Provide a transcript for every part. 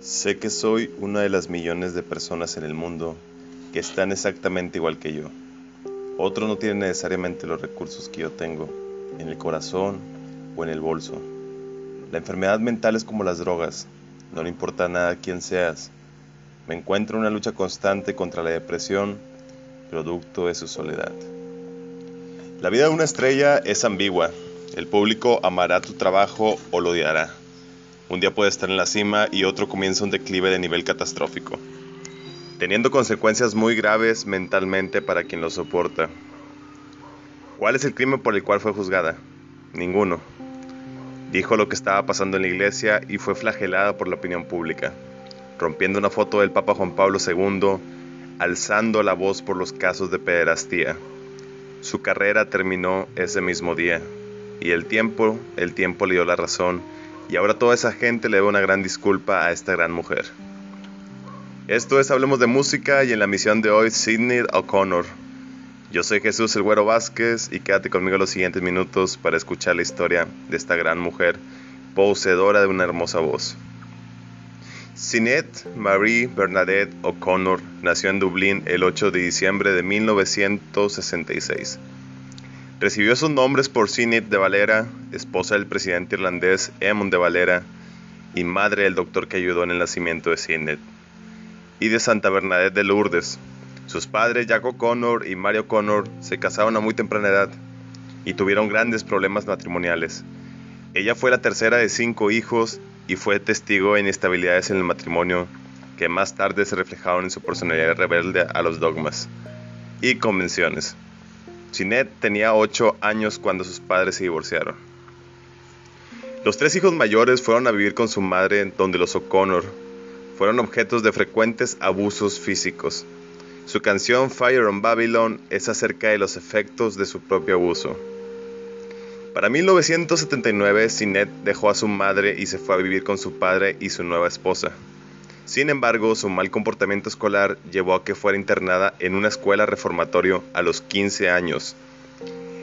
Sé que soy una de las millones de personas en el mundo que están exactamente igual que yo. Otros no tienen necesariamente los recursos que yo tengo, en el corazón o en el bolso. La enfermedad mental es como las drogas, no le importa nada quién seas. Me encuentro en una lucha constante contra la depresión, producto de su soledad. La vida de una estrella es ambigua. El público amará tu trabajo o lo odiará. Un día puede estar en la cima y otro comienza un declive de nivel catastrófico, teniendo consecuencias muy graves mentalmente para quien lo soporta. ¿Cuál es el crimen por el cual fue juzgada? Ninguno. Dijo lo que estaba pasando en la iglesia y fue flagelada por la opinión pública, rompiendo una foto del Papa Juan Pablo II, alzando la voz por los casos de pederastía. Su carrera terminó ese mismo día, y el tiempo, el tiempo le dio la razón y ahora toda esa gente le debe una gran disculpa a esta gran mujer. Esto es Hablemos de Música y en la misión de hoy Sidney O'Connor. Yo soy Jesús El Güero Vázquez y quédate conmigo los siguientes minutos para escuchar la historia de esta gran mujer, poseedora de una hermosa voz. Sinead Marie Bernadette O'Connor nació en Dublín el 8 de diciembre de 1966. Recibió sus nombres por Sinead de Valera, esposa del presidente irlandés Eamon de Valera y madre del doctor que ayudó en el nacimiento de Sinead, y de Santa Bernadette de Lourdes. Sus padres, Jack O'Connor y Mario O'Connor, se casaron a muy temprana edad y tuvieron grandes problemas matrimoniales. Ella fue la tercera de cinco hijos y fue testigo de inestabilidades en el matrimonio que más tarde se reflejaron en su personalidad rebelde a los dogmas y convenciones. Sinet tenía 8 años cuando sus padres se divorciaron. Los tres hijos mayores fueron a vivir con su madre donde los O'Connor fueron objetos de frecuentes abusos físicos. Su canción Fire on Babylon es acerca de los efectos de su propio abuso. Para 1979, Sinet dejó a su madre y se fue a vivir con su padre y su nueva esposa. Sin embargo, su mal comportamiento escolar llevó a que fuera internada en una escuela reformatorio a los 15 años.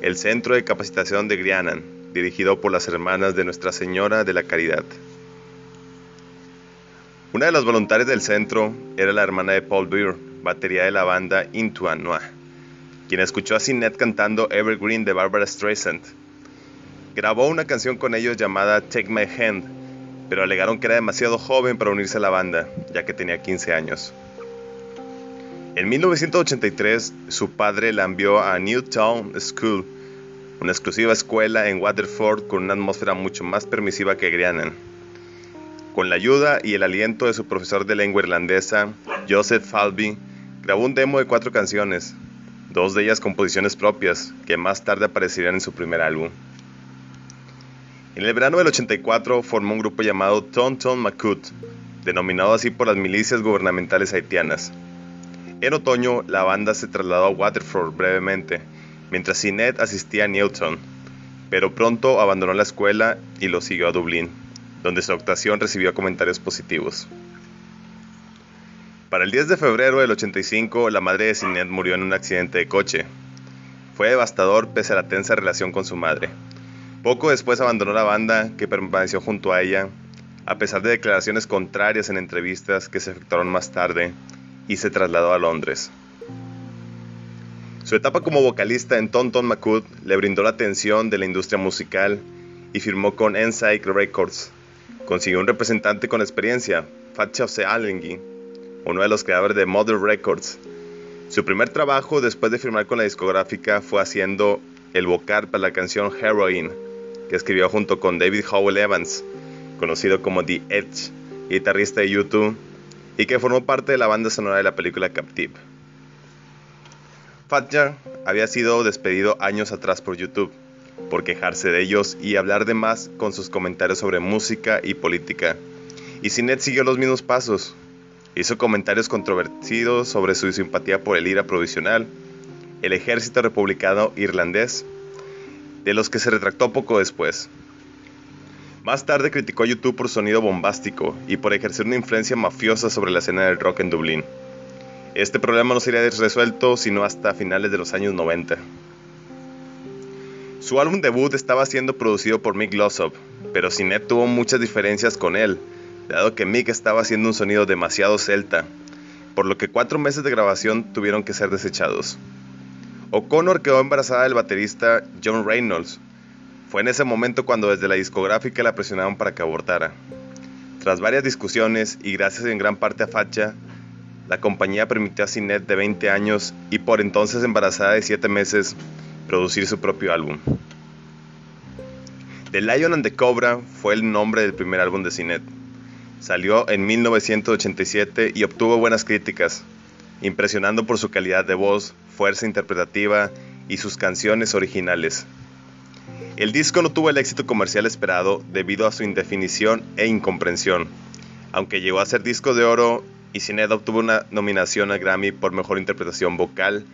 El Centro de Capacitación de Grianan, dirigido por las hermanas de Nuestra Señora de la Caridad. Una de las voluntarias del centro era la hermana de Paul Beer, batería de la banda Into Noir, quien escuchó a Sinet cantando Evergreen de Barbara Streisand. Grabó una canción con ellos llamada Take My Hand, pero alegaron que era demasiado joven para unirse a la banda, ya que tenía 15 años. En 1983, su padre la envió a Newtown School, una exclusiva escuela en Waterford con una atmósfera mucho más permisiva que Grianan. Con la ayuda y el aliento de su profesor de lengua irlandesa, Joseph Falby, grabó un demo de cuatro canciones, dos de ellas composiciones propias, que más tarde aparecerían en su primer álbum. En el verano del 84 formó un grupo llamado Tonton Makut, denominado así por las milicias gubernamentales haitianas. En otoño, la banda se trasladó a Waterford brevemente, mientras Sinet asistía a Newton, pero pronto abandonó la escuela y lo siguió a Dublín, donde su actuación recibió comentarios positivos. Para el 10 de febrero del 85, la madre de Sinet murió en un accidente de coche. Fue devastador pese a la tensa relación con su madre. Poco después abandonó la banda, que permaneció junto a ella, a pesar de declaraciones contrarias en entrevistas que se efectuaron más tarde, y se trasladó a Londres. Su etapa como vocalista en Tonton Makut le brindó la atención de la industria musical y firmó con Ensight Records. Consiguió un representante con experiencia, Fatshaf Allengi, uno de los creadores de Mother Records. Su primer trabajo después de firmar con la discográfica fue haciendo el vocal para la canción Heroin, que escribió junto con David Howell Evans, conocido como The Edge, guitarrista de YouTube, y que formó parte de la banda sonora de la película Captive. Fatjar había sido despedido años atrás por YouTube por quejarse de ellos y hablar de más con sus comentarios sobre música y política. Y Sinet siguió los mismos pasos. Hizo comentarios controvertidos sobre su simpatía por el IRA provisional, el ejército republicano irlandés de los que se retractó poco después. Más tarde criticó a YouTube por su sonido bombástico y por ejercer una influencia mafiosa sobre la escena del rock en Dublín. Este problema no sería resuelto sino hasta finales de los años 90. Su álbum debut estaba siendo producido por Mick Glossop, pero Sinet tuvo muchas diferencias con él, dado que Mick estaba haciendo un sonido demasiado celta, por lo que cuatro meses de grabación tuvieron que ser desechados. O'Connor quedó embarazada del baterista John Reynolds. Fue en ese momento cuando desde la discográfica la presionaron para que abortara. Tras varias discusiones y gracias en gran parte a Facha, la compañía permitió a Sinet de 20 años y por entonces embarazada de 7 meses producir su propio álbum. The Lion and the Cobra fue el nombre del primer álbum de Sinet. Salió en 1987 y obtuvo buenas críticas, impresionando por su calidad de voz, fuerza interpretativa y sus canciones originales. El disco no tuvo el éxito comercial esperado debido a su indefinición e incomprensión, aunque llegó a ser disco de oro y Sinead obtuvo una nominación al Grammy por mejor interpretación vocal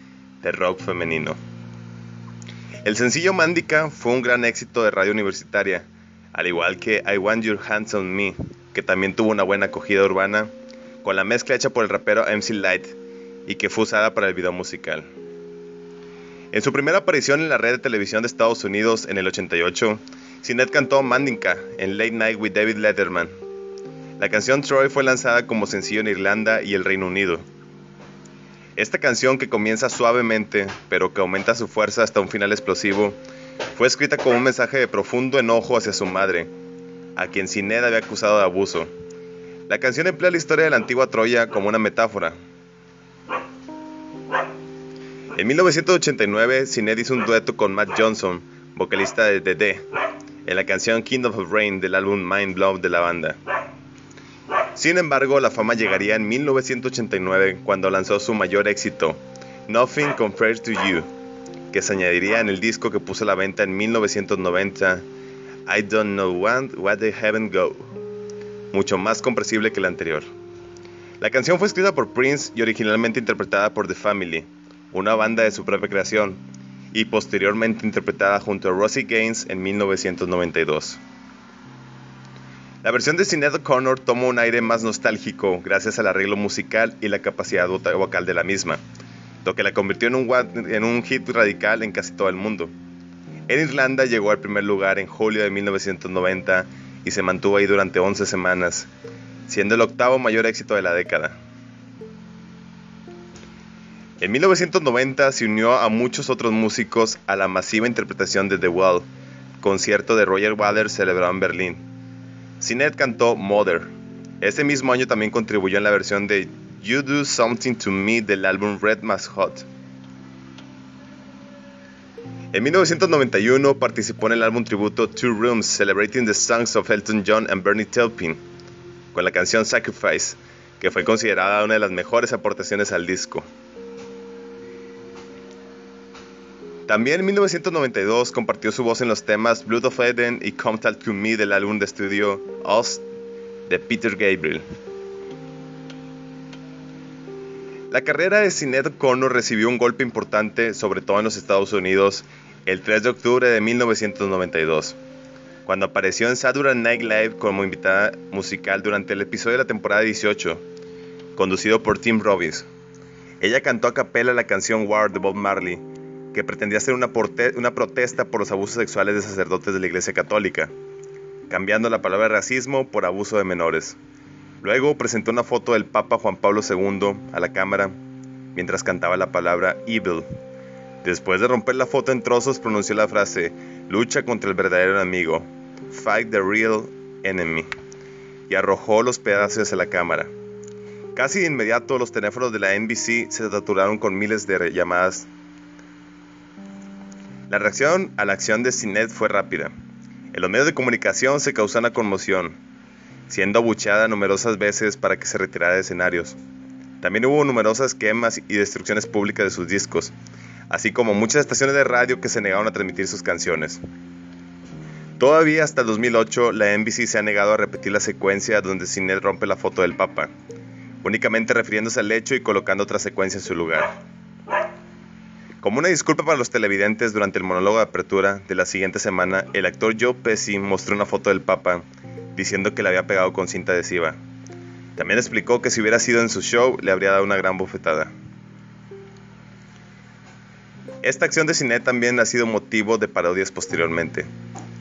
de rock femenino. El sencillo Mandica fue un gran éxito de radio universitaria, al igual que I Want Your Hands on Me, que también tuvo una buena acogida urbana, con la mezcla hecha por el rapero MC Light y que fue usada para el video musical. En su primera aparición en la red de televisión de Estados Unidos en el 88, Sinet cantó Mandinka en Late Night with David Letterman. La canción Troy fue lanzada como sencillo en Irlanda y el Reino Unido. Esta canción que comienza suavemente, pero que aumenta su fuerza hasta un final explosivo, fue escrita como un mensaje de profundo enojo hacia su madre, a quien Sinet había acusado de abuso. La canción emplea la historia de la antigua Troya como una metáfora, en 1989, Sinead hizo un dueto con Matt Johnson, vocalista de The en la canción Kingdom of Rain del álbum Mind Blow de la banda. Sin embargo, la fama llegaría en 1989 cuando lanzó su mayor éxito, Nothing Compared to You, que se añadiría en el disco que puso a la venta en 1990, I Don't Know What, They Haven't Go, mucho más comprensible que la anterior. La canción fue escrita por Prince y originalmente interpretada por The Family, una banda de su propia creación, y posteriormente interpretada junto a Rosie Gaines en 1992. La versión de Sinead O'Connor toma un aire más nostálgico gracias al arreglo musical y la capacidad vocal de la misma, lo que la convirtió en un, en un hit radical en casi todo el mundo. En Irlanda llegó al primer lugar en julio de 1990 y se mantuvo ahí durante 11 semanas, siendo el octavo mayor éxito de la década. En 1990 se unió a muchos otros músicos a la masiva interpretación de The Wall, concierto de Roger Waters celebrado en Berlín. Sinet cantó Mother. Ese mismo año también contribuyó en la versión de You Do Something to Me del álbum Red Mass Hot. En 1991 participó en el álbum tributo Two Rooms Celebrating the Songs of Elton John and Bernie Taupin, con la canción Sacrifice, que fue considerada una de las mejores aportaciones al disco. También en 1992 compartió su voz en los temas Blood of Eden y Come Talk to Me del álbum de estudio Us de Peter Gabriel. La carrera de Sinead O'Connor recibió un golpe importante, sobre todo en los Estados Unidos, el 3 de octubre de 1992, cuando apareció en Saturday Night Live como invitada musical durante el episodio de la temporada 18, conducido por Tim Robbins. Ella cantó a capela la canción War de Bob Marley, que pretendía ser una, protesta por los abusos sexuales de sacerdotes de la Iglesia Católica, cambiando la palabra racismo por abuso de menores. Luego presentó una foto del Papa Juan Pablo II a la cámara mientras cantaba la palabra evil. Después de romper la foto en trozos pronunció la frase lucha contra el verdadero enemigo, fight the real enemy, y arrojó los pedazos a la cámara. Casi de inmediato los teléfonos de la NBC se saturaron con miles de llamadas la reacción a la acción de Sinet fue rápida. En los medios de comunicación se causó una conmoción, siendo abucheada numerosas veces para que se retirara de escenarios. También hubo numerosas quemas y destrucciones públicas de sus discos, así como muchas estaciones de radio que se negaron a transmitir sus canciones. Todavía hasta 2008, la NBC se ha negado a repetir la secuencia donde Sinet rompe la foto del Papa, únicamente refiriéndose al hecho y colocando otra secuencia en su lugar. Como una disculpa para los televidentes durante el monólogo de apertura de la siguiente semana, el actor Joe Pesci mostró una foto del Papa diciendo que le había pegado con cinta adhesiva. También explicó que si hubiera sido en su show le habría dado una gran bofetada. Esta acción de cine también ha sido motivo de parodias posteriormente.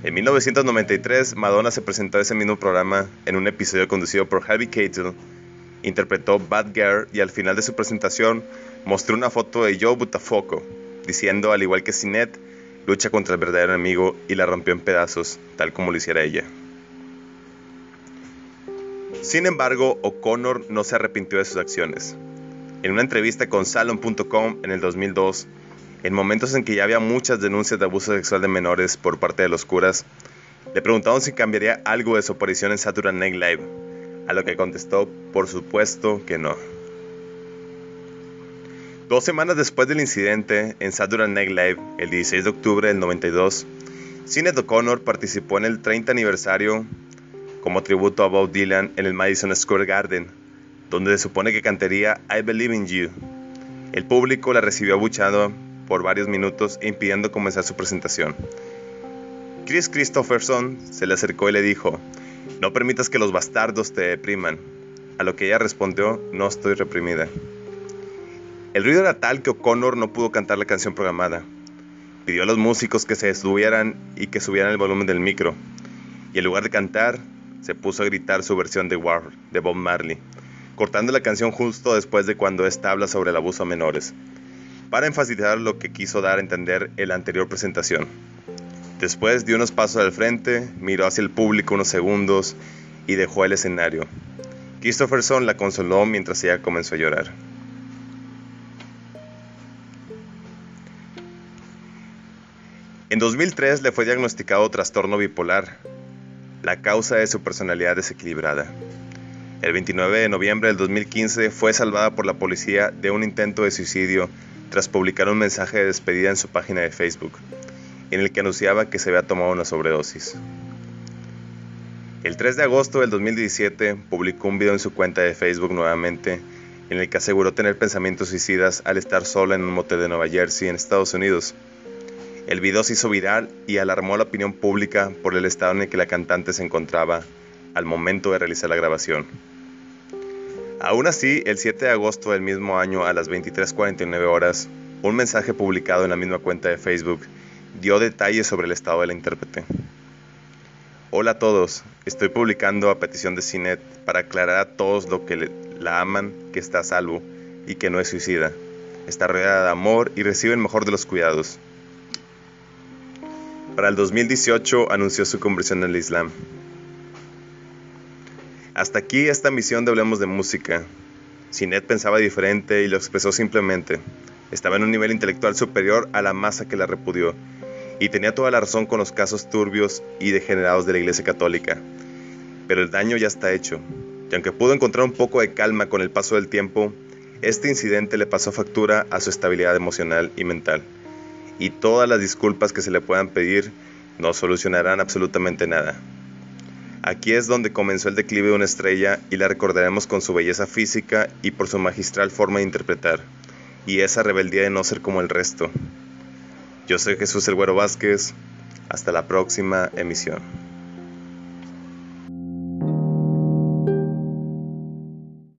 En 1993, Madonna se presentó a ese mismo programa en un episodio conducido por Harvey Keitel, interpretó Bad Girl y al final de su presentación mostró una foto de Joe Butafoco, diciendo, al igual que Sinet, lucha contra el verdadero enemigo y la rompió en pedazos, tal como lo hiciera ella. Sin embargo, O'Connor no se arrepintió de sus acciones. En una entrevista con Salon.com en el 2002, en momentos en que ya había muchas denuncias de abuso sexual de menores por parte de los curas, le preguntaron si cambiaría algo de su aparición en Saturday Night Live, a lo que contestó, por supuesto que no. Dos semanas después del incidente en Saturday Night Live, el 16 de octubre del 92, Sinead O'Connor participó en el 30 aniversario como tributo a Bob Dylan en el Madison Square Garden, donde se supone que cantaría I Believe in You. El público la recibió abuchado por varios minutos impidiendo comenzar su presentación. Chris Christopherson se le acercó y le dijo, no permitas que los bastardos te depriman, a lo que ella respondió, no estoy reprimida. El ruido era tal que O'Connor no pudo cantar la canción programada. Pidió a los músicos que se estuvieran y que subieran el volumen del micro, y en lugar de cantar, se puso a gritar su versión de War de Bob Marley, cortando la canción justo después de cuando esta habla sobre el abuso a menores para enfatizar lo que quiso dar a entender en la anterior presentación. Después dio unos pasos al frente, miró hacia el público unos segundos y dejó el escenario. Christopherson la consoló mientras ella comenzó a llorar. En 2003 le fue diagnosticado trastorno bipolar, la causa de su personalidad desequilibrada. El 29 de noviembre del 2015 fue salvada por la policía de un intento de suicidio tras publicar un mensaje de despedida en su página de Facebook, en el que anunciaba que se había tomado una sobredosis. El 3 de agosto del 2017 publicó un video en su cuenta de Facebook nuevamente en el que aseguró tener pensamientos suicidas al estar sola en un motel de Nueva Jersey en Estados Unidos. El video se hizo viral y alarmó a la opinión pública por el estado en el que la cantante se encontraba al momento de realizar la grabación. Aún así, el 7 de agosto del mismo año a las 23:49 horas, un mensaje publicado en la misma cuenta de Facebook dio detalles sobre el estado de la intérprete. Hola a todos, estoy publicando a petición de Cinet para aclarar a todos lo que la aman que está a salvo y que no es suicida. Está rodeada de amor y recibe el mejor de los cuidados. Para el 2018 anunció su conversión al Islam. Hasta aquí esta misión de Hablemos de Música. Sinet pensaba diferente y lo expresó simplemente. Estaba en un nivel intelectual superior a la masa que la repudió, y tenía toda la razón con los casos turbios y degenerados de la Iglesia Católica. Pero el daño ya está hecho, y aunque pudo encontrar un poco de calma con el paso del tiempo, este incidente le pasó factura a su estabilidad emocional y mental, y todas las disculpas que se le puedan pedir no solucionarán absolutamente nada. Aquí es donde comenzó el declive de una estrella y la recordaremos con su belleza física y por su magistral forma de interpretar, y esa rebeldía de no ser como el resto. Yo soy Jesús El Güero Vázquez, hasta la próxima emisión.